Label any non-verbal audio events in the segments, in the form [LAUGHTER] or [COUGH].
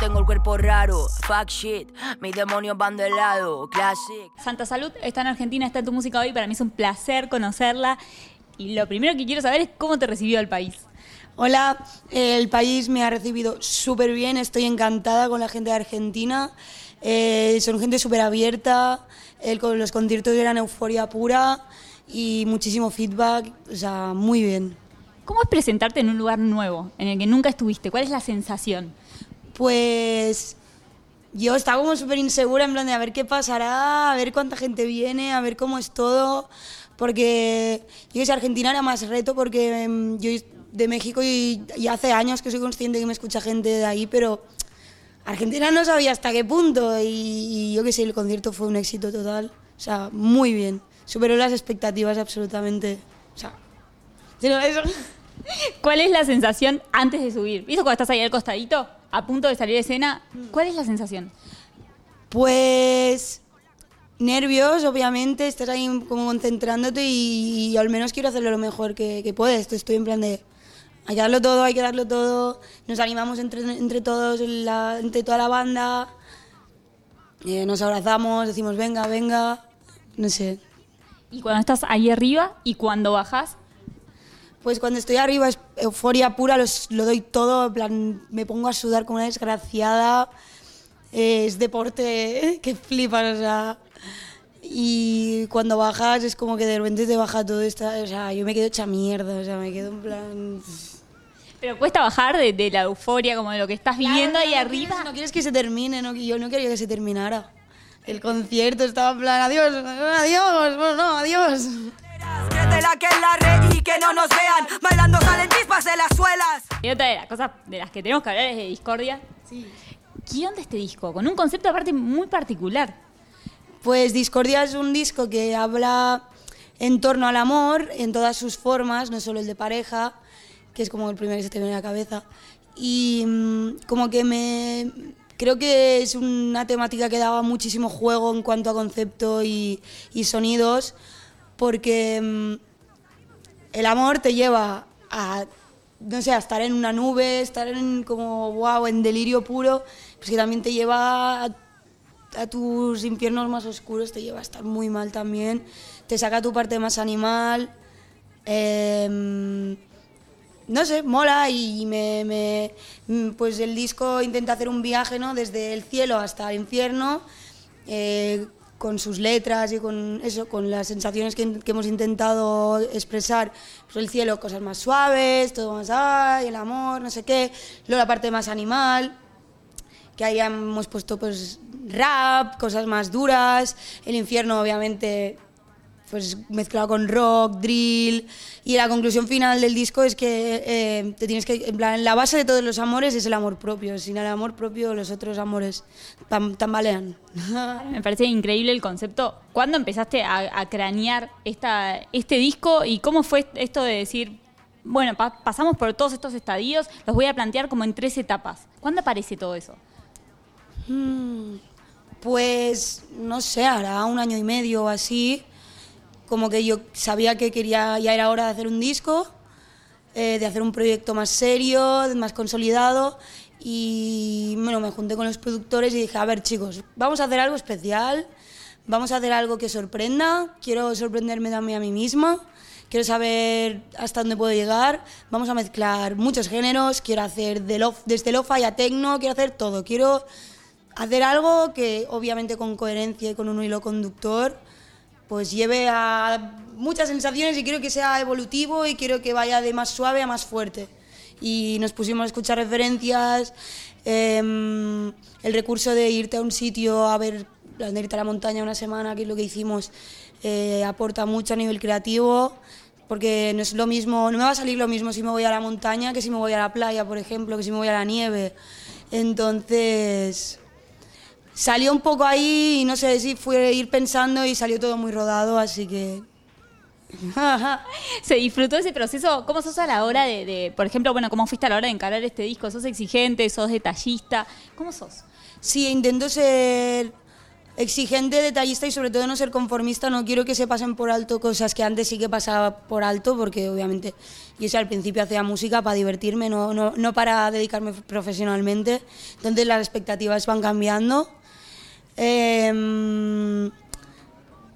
tengo el cuerpo raro. Fuck shit, mis demonios van de lado. Classic. Santa Salud está en Argentina, está en tu música hoy. Para mí es un placer conocerla. Y lo primero que quiero saber es cómo te recibió el país. Hola, el país me ha recibido súper bien, estoy encantada con la gente de Argentina. Eh, son gente súper abierta, con los conciertos eran euforia pura y muchísimo feedback, o sea, muy bien. ¿Cómo es presentarte en un lugar nuevo, en el que nunca estuviste? ¿Cuál es la sensación? Pues yo estaba como súper insegura en plan de a ver qué pasará, a ver cuánta gente viene, a ver cómo es todo, porque yo sé, Argentina era más reto porque em, yo de México y, hace años que soy consciente que me escucha gente de ahí, pero Argentina no sabía hasta qué punto y, yo que sé, el concierto fue un éxito total, o sea, muy bien, superó las expectativas absolutamente, o sea, pero [LAUGHS] eso... ¿Cuál es la sensación antes de subir? ¿Viste cuando estás ahí al costadito, a punto de salir de escena? ¿Cuál es la sensación? Pues nervios, obviamente, estás ahí como concentrándote y, y al menos quiero hacerlo lo mejor que, que puedes. Estoy en plan de, hay que darlo todo, hay que darlo todo. Nos animamos entre, entre todos, la- entre toda la banda. Eh, nos abrazamos, decimos, venga, venga. No sé. Y cuando estás ahí arriba y cuando bajas, Pues cuando estoy arriba es euforia pura, los- lo doy todo, en plan, me pongo a sudar como una desgraciada. Eh, es deporte [LAUGHS] que flipas, o sea. Y cuando bajas es como que de repente te baja todo esto, o sea, yo me quedo hecha mierda, o sea, me quedo en plan... pero cuesta bajar de, de la euforia, como de lo que estás viviendo ahí no arriba. quieres- no quieres que se termine, no, yo no quería que se terminara. El concierto estaba en plan, adiós, adiós, bueno, no, adiós. Créetela que es la re y que no nos vean. Bailando salen chispas en las suelas. Y otra de las cosas de las que tenemos que hablar es de Discordia. Sí. ¿Quién de este disco? Con un concepto aparte muy particular. Pues Discordia es un disco que habla en torno al amor en todas sus formas, no solo el de pareja, que es como el primero que se te viene a la cabeza. Y mm, como que me... Creo que es una temática que daba muchísimo juego en cuanto a concepto y, y sonidos, porque mm, el amor te lleva a, no sé, a estar en una nube, estar en como, wow, en delirio puro, pues que también te lleva a, tus infiernos más oscuros, te lleva a estar muy mal también, te saca tu parte más animal, em, no sé, mola y me, me- pues el disco intenta hacer un viaje, ¿no? Desde el cielo hasta el infierno, eh, con sus letras y con eso, con las sensaciones que, que hemos intentado expresar. Pues el cielo, cosas más suaves, todo más, ay, el amor, no sé qué. Luego la parte más animal, que ahí hemos puesto pues rap, cosas más duras. El infierno, obviamente, pues mezclado con rock, drill. Y la conclusión final del disco es que eh, te tienes que, en plan, la base de todos los amores es el amor propio. Sin el amor propio, los otros amores tam- tambalean. [LAUGHS] Me parece increíble el concepto. ¿Cuándo empezaste a, a cranear esta, este disco y cómo fue esto de decir, bueno, pa- pasamos por todos estos estadios, los voy a plantear como en tres etapas? ¿Cuándo aparece todo eso? Mm, Pues no sé, hará un año y medio o así. Como que yo sabía que quería, ya era hora de hacer un disco, eh, de hacer un proyecto más serio, más consolidado. Y bueno, me junté con los productores y dije, a ver chicos, vamos a hacer algo especial, vamos a hacer algo que sorprenda, quiero sorprenderme también a mí misma, quiero saber hasta dónde puedo llegar, vamos a mezclar muchos géneros, quiero hacer de lo- desde lo-fi a techno, quiero hacer todo, quiero hacer algo que obviamente con coherencia y con un hilo conductor pues lleve a muchas sensaciones y quiero que sea evolutivo y quiero que vaya de más suave a más fuerte. Y nos pusimos a escuchar referencias, em, el recurso de irte a un sitio a ver, de irte a la montaña una semana, que es lo que hicimos, eh, aporta mucho a nivel creativo, porque no es lo mismo, no me va a salir lo mismo si me voy a la montaña que si me voy a la playa, por ejemplo, que si me voy a la nieve. Entonces, salió un poco ahí y no sé si fue ir pensando y salió todo muy rodado, así que... [LAUGHS] ¿Se disfrutó ese proceso? ¿Cómo sos a la hora de, de, por ejemplo, bueno, cómo fuiste a la hora de encarar este disco? ¿Sos exigente? ¿Sos detallista? ¿Cómo sos? Sí, intento ser exigente, detallista y sobre todo no ser conformista. No quiero que se pasen por alto cosas que antes sí que pasaba por alto, porque obviamente yo al principio hacía música para divertirme, no, no, no para dedicarme profesionalmente. Entonces las expectativas van cambiando. Em,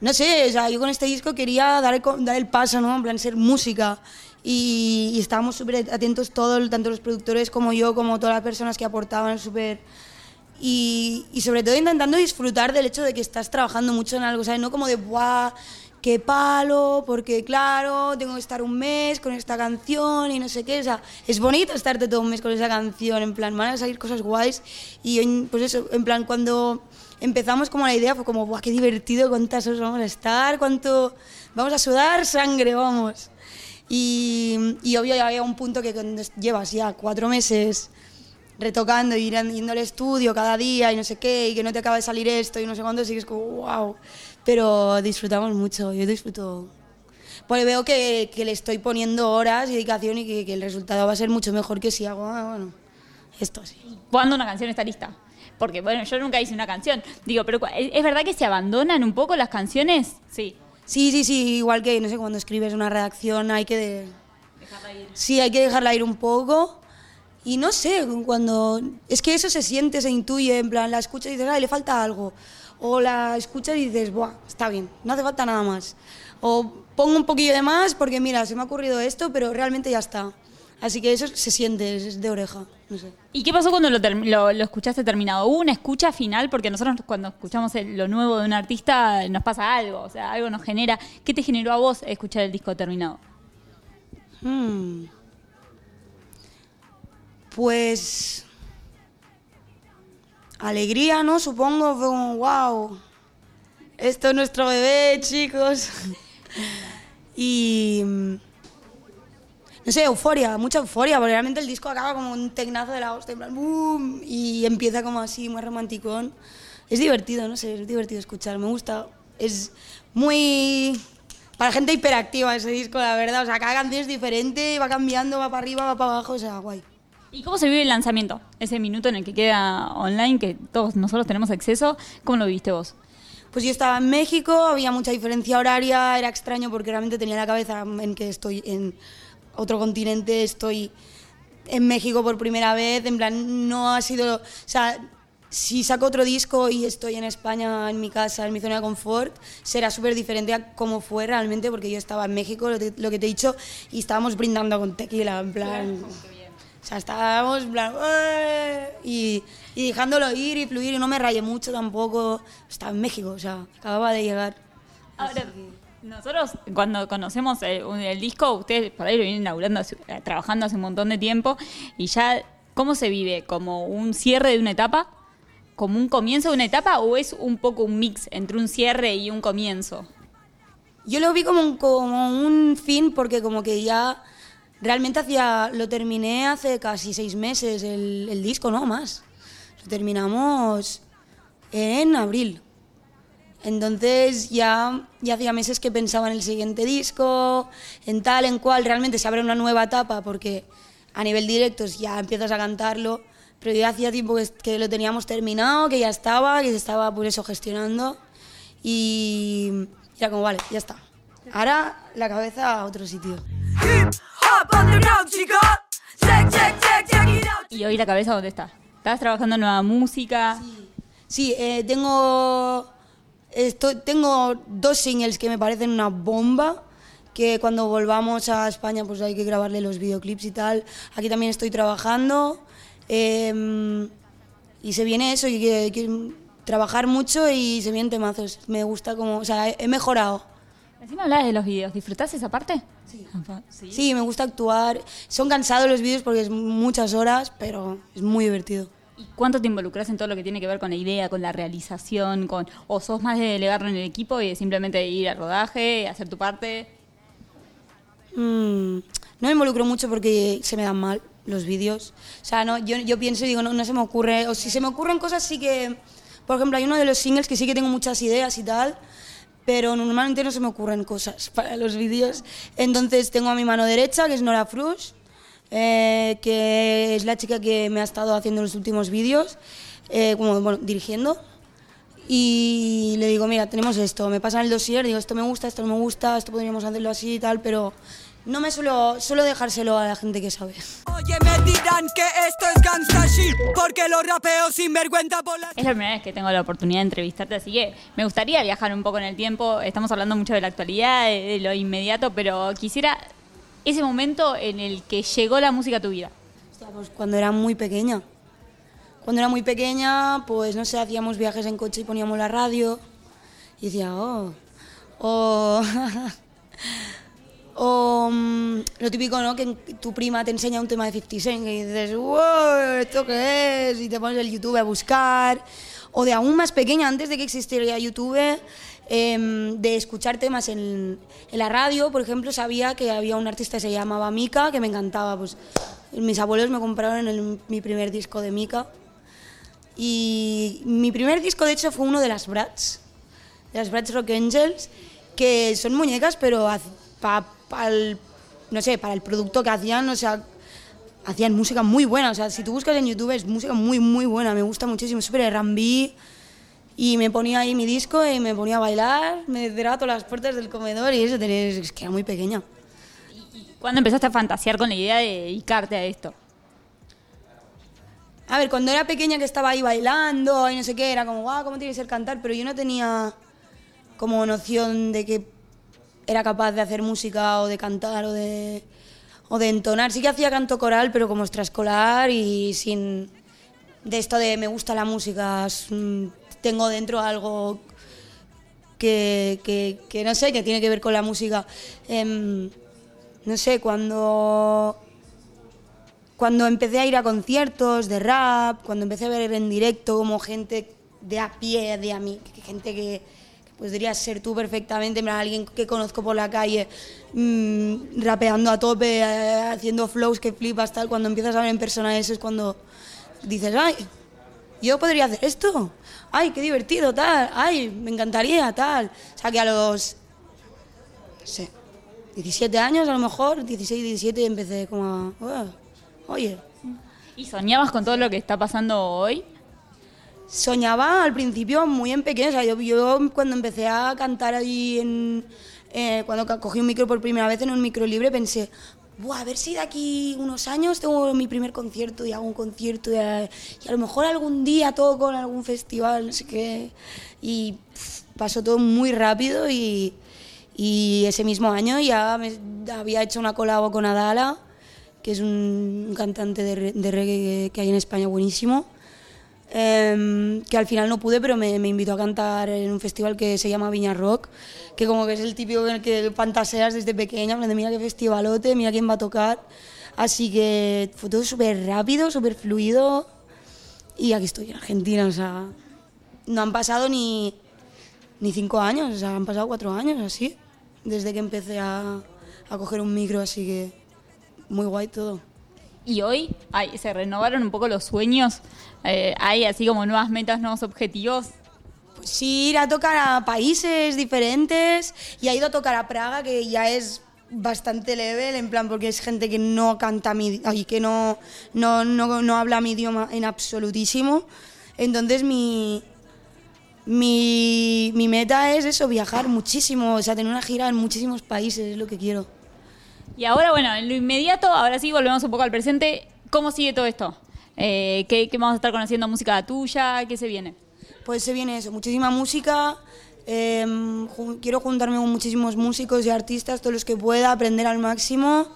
no sé, o sea, yo con este disco quería dar el, dar el paso, ¿no? En plan, ser música. Y, y estábamos súper atentos todos, tanto los productores como yo, como todas las personas que aportaban, súper y, y, sobre todo intentando disfrutar del hecho de que estás trabajando mucho en algo, ¿sabes? No como de, ¡buah! ¡Qué palo! Porque claro, tengo que estar un mes con esta canción y no sé qué. O sea, es bonito estarte todo un mes con esa canción, en plan, van a salir cosas guays. Y pues eso, en plan, cuando empezamos como la idea fue como, ¡buah! ¡Qué divertido! ¿Cuántas horas vamos a estar? ¿Cuánto? Vamos a sudar sangre, vamos. Y, y obvio, ya había un punto que cuando llevas ya cuatro meses retocando y yendo al estudio cada día y no sé qué, y que no te acaba de salir esto y no sé cuándo, sigues como, wow. Pero disfrutamos mucho, yo disfruto. Porque veo que, que le estoy poniendo horas y dedicación y que, que, el resultado va a ser mucho mejor que si hago, ah, bueno, esto sí. ¿Cuándo una canción está lista? Porque, bueno, yo nunca hice una canción. Digo, pero ¿es verdad que se abandonan un poco las canciones? Sí. Sí, sí, sí, igual que, no sé, cuando escribes una redacción hay que... De... Dejarla ir. Sí, hay que dejarla ir un poco y no sé, cuando. Es que eso se siente, se intuye, en plan, la escuchas y dices, ay, le falta algo. O la escuchas y dices, buah, está bien, no hace falta nada más. O pongo un poquillo de más porque, mira, se me ha ocurrido esto, pero realmente ya está. Así que eso se siente, es de oreja. No sé. ¿Y qué pasó cuando lo, lo, lo, escuchaste terminado? ¿Hubo una escucha final? Porque nosotros cuando escuchamos el, lo nuevo de un artista nos pasa algo, o sea, algo nos genera. ¿Qué te generó a vos escuchar el disco terminado? Hmm. Pues alegría, ¿no? Supongo, como, wow, esto es nuestro bebé, chicos. [LAUGHS] y no sé, euforia, mucha euforia, porque realmente el disco acaba como un tecnazo de la hostia, en plan, boom, y empieza como así, muy romanticón. Es divertido, no sé, es divertido escuchar, me gusta. Es muy para gente hiperactiva ese disco, la verdad. O sea, cada canción es diferente, va cambiando, va para arriba, va para abajo, o sea, guay. ¿Y cómo se vive el lanzamiento? Ese minuto en el que queda online, que todos nosotros tenemos acceso, ¿cómo lo viste vos? Pues yo estaba en México, había mucha diferencia horaria, era extraño porque realmente tenía la cabeza en que estoy en otro continente, estoy en México por primera vez, en plan, no ha sido, o sea, si saco otro disco y estoy en España, en mi casa, en mi zona de confort, será súper diferente a cómo fue realmente, porque yo estaba en México, lo, lo, que te he dicho, y estábamos brindando con tequila, en plan... O sea, estábamos en plan, y, y, dejándolo ir y fluir y no me rayé mucho tampoco. Estaba en México, o sea, acababa de llegar. Ahora, nosotros cuando conocemos el, el, disco, ustedes por ahí lo vienen inaugurando, trabajando hace un montón de tiempo, y ya, ¿cómo se vive? ¿Como un cierre de una etapa? ¿Como un comienzo de una etapa o es un poco un mix entre un cierre y un comienzo? Yo lo vi como un, como un fin porque como que ya Realmente hacía, lo terminé hace casi seis meses el, el disco, no más. Lo terminamos en abril. Entonces ya, ya hacía meses que pensaba en el siguiente disco, en tal, en cual. Realmente se abre una nueva etapa porque a nivel directos ya empiezas a cantarlo, pero ya hacía tiempo que, que lo teníamos terminado, que ya estaba, que se estaba por eso gestionando. Y era como, vale, ya está. Ahora la cabeza a otro sitio. ¿Y hoy la cabeza dónde está? ¿Estás trabajando en nueva música? Sí, sí eh, tengo, estoy, tengo dos singles que me parecen una bomba que cuando volvamos a España pues hay que grabarle los videoclips y tal. Aquí también estoy trabajando eh, y se viene eso, y que, que, trabajar mucho y se vienen temazos. Me gusta como, o sea, he, he mejorado. Encima hablabas de los vídeos, ¿disfrutás esa parte? Sí. sí. sí. me gusta actuar. Son cansados los vídeos porque es muchas horas, pero es muy divertido. ¿Y cuánto te involucras en todo lo que tiene que ver con la idea, con la realización, con o sos más de delegarlo en el equipo y de simplemente ir al rodaje, hacer tu parte? Mm, no me involucro mucho porque se me dan mal los vídeos. O sea, no, yo, yo pienso y digo, no, no se me ocurre. O si se me ocurren cosas, sí que. Por ejemplo, hay uno de los singles que sí que tengo muchas ideas y tal pero normalmente no se me ocurren cosas [LAUGHS] para los vídeos. Entonces tengo a mi mano derecha, que es Nora Frush, eh, que es la chica que me ha estado haciendo los últimos vídeos, eh, como dirigiendo. Y le digo, mira, tenemos esto, me pasan el dossier, digo, esto me gusta, esto no me gusta, esto podríamos hacerlo así y tal, pero no me suelo, suelo dejárselo a la gente que sabe. Oye, me dirán que esto es gangsta shit, porque los rapeos sin vergüenza por las... Es la primera vez que tengo la oportunidad de entrevistarte, así que me gustaría viajar un poco en el tiempo. Estamos hablando mucho de la actualidad, de, de lo inmediato, pero quisiera ese momento en el que llegó la música a tu vida. Hostia, pues cuando era muy pequeña. Cuando era muy pequeña, pues no sé, hacíamos viajes en coche y poníamos la radio. Y decía, oh, oh. [LAUGHS] o mm, lo típico, ¿no? Que tu prima te enseña un tema de 50 Cent y dices, wow, ¿esto qué es? Y te pones el YouTube a buscar. O de aún más pequeña, antes de que existiera YouTube, em, de escuchar temas en, en la radio, por ejemplo, sabía que había un artista que se llamaba Mika, que me encantaba. Pues mis abuelos me compraron el- mi primer disco de Mika. Y mi primer disco, de hecho, fue uno de las Bratz, de las Bratz Rock Angels, que son muñecas, pero para el, no sé, para el producto que hacían, o sea, hacían música muy buena. O sea, si tú buscas en YouTube es música muy, muy buena, me gusta muchísimo, súper R&B. Y me ponía ahí mi disco y me ponía a bailar, me cerraba todas las puertas del comedor y eso, tenés, es que era muy pequeña. ¿Cuándo empezaste a fantasear con la idea de dedicarte a esto? A ver, cuando era pequeña que estaba ahí bailando y no sé qué, era como, guau, ¿cómo tiene que ser cantar? Pero yo no tenía como noción de que era capaz de hacer música o de cantar o de, o de entonar. Sí que hacía canto coral, pero como extraescolar y sin... De esto de me gusta la música, mm, tengo dentro algo que, que, que no sé, que tiene que ver con la música. Em, no sé, cuando cuando empecé a ir a conciertos de rap, cuando empecé a ver en directo como gente de a pie, de a mí, gente que, que podrías ser tú perfectamente, alguien que conozco por la calle, mm, rapeando a tope, eh, haciendo flows que flipas, tal, cuando empiezas a ver en persona eso es cuando dices, ay, yo podría hacer esto, ay, qué divertido, tal, ay, me encantaría, tal. O sea que a los, no sé, 17 años a lo mejor, 16, 17, empecé como a, "Ah, oye, ¿Y soñabas con todo lo que está pasando hoy? soñaba al principio muy en pequeño. O sea, yo, yo cuando empecé a cantar ahí, en, eh, cuando cogí un micro por primera vez en un micro libre, pensé, Buah, a ver si de aquí unos años tengo mi primer concierto y hago un concierto y a, y a lo mejor algún día toco en algún festival, no sé qué. Y pff, pasó todo muy rápido y, y ese mismo año ya me- había hecho una colabo con Adala, que es un cantante de, re- de reggae que hay en España buenísimo. Em, que al final no pude, pero me, me invitó a cantar en un festival que se llama Viña Rock, que como que es el típico en el que fantaseas desde pequeña, de mira qué festivalote, mira quién va a tocar. Así que fue todo súper rápido, súper fluido. Y aquí estoy en Argentina, o sea, no han pasado ni, ni cinco años, o sea, han pasado cuatro años así, desde que empecé a, a coger un micro, así que muy guay todo. Y hoy ay, se renovaron un poco los sueños. Eh, hay así como nuevas metas, nuevos objetivos. Pues sí, ir a tocar a países diferentes y ha ido a tocar a Praga, que ya es bastante level, en plan, porque es gente que no canta mi, ay, que no, no, no, no habla mi idioma en absolutísimo. Entonces mi, mi, mi meta es eso, viajar muchísimo, o sea, tener una gira en muchísimos países, es lo que quiero. Y ahora, bueno, en lo inmediato, ahora sí, volvemos un poco al presente. ¿Cómo sigue todo esto? Eh, ¿qué, qué vamos a estar conociendo? ¿Música tuya? ¿Qué se viene? Pues se viene eso, muchísima música. em, quiero juntarme con muchísimos músicos y artistas, todos los que pueda, aprender al máximo.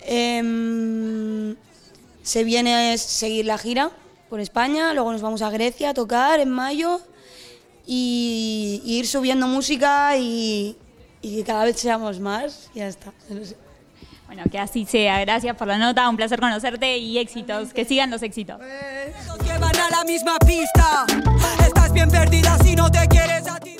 Em, se viene seguir la gira por España, luego nos vamos a Grecia a tocar en mayo y, y ir subiendo música y, y que cada vez seamos más. y Ya está. no sé. Bueno, que así sea. Gracias por la nota, un placer conocerte y éxitos. Que sigan los éxitos. Llevan a la misma pista. Estás bien perdida si no te quieres a ti.